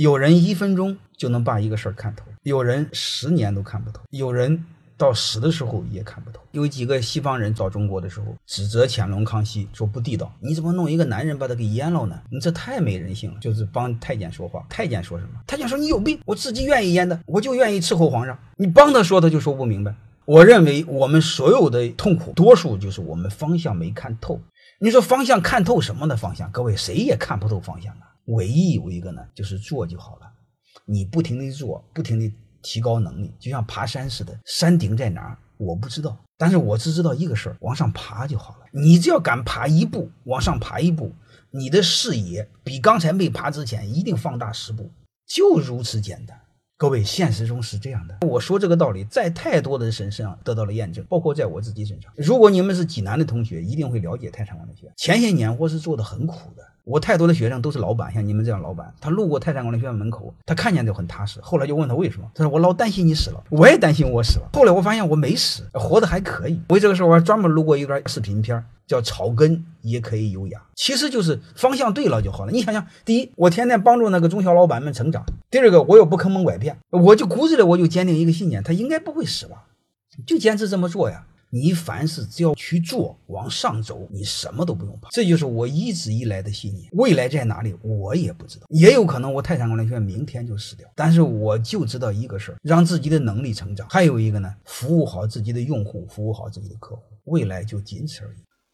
有人一分钟就能把一个事儿看透，有人十年都看不透，有人到死的时候也看不透。有几个西方人到中国的时候，指责乾隆、康熙说不地道，你怎么弄一个男人把他给阉了呢？你这太没人性了，就是帮太监说话。太监说什么？太监说你有病，我自己愿意阉的，我就愿意伺候皇上。你帮他说，他就说不明白。我认为我们所有的痛苦，多数就是我们方向没看透。你说方向看透什么的方向？各位谁也看不透方向啊。唯一有一个呢，就是做就好了。你不停地做，不停地提高能力，就像爬山似的。山顶在哪儿？我不知道，但是我只知道一个事儿：往上爬就好了。你只要敢爬一步，往上爬一步，你的视野比刚才没爬之前一定放大十步，就如此简单。各位，现实中是这样的。我说这个道理，在太多的人身上得到了验证，包括在我自己身上。如果你们是济南的同学，一定会了解泰山管理学院。前些年我是做的很苦的，我太多的学生都是老板，像你们这样老板，他路过泰山管理学院门口，他看见就很踏实。后来就问他为什么，他说我老担心你死了，我也担心我死了。后来我发现我没死，活得还可以。为这个时候，我还专门录过一段视频片。叫草根也可以优雅，其实就是方向对了就好了。你想想，第一，我天天帮助那个中小老板们成长；第二个，我又不坑蒙拐骗，我就骨子里我就坚定一个信念，他应该不会死吧？就坚持这么做呀。你凡事只要去做，往上走，你什么都不用怕。这就是我一直以来的信念。未来在哪里，我也不知道，也有可能我泰山管理学明天就死掉。但是我就知道一个事儿，让自己的能力成长；还有一个呢，服务好自己的用户，服务好自己的客户，未来就仅此而已。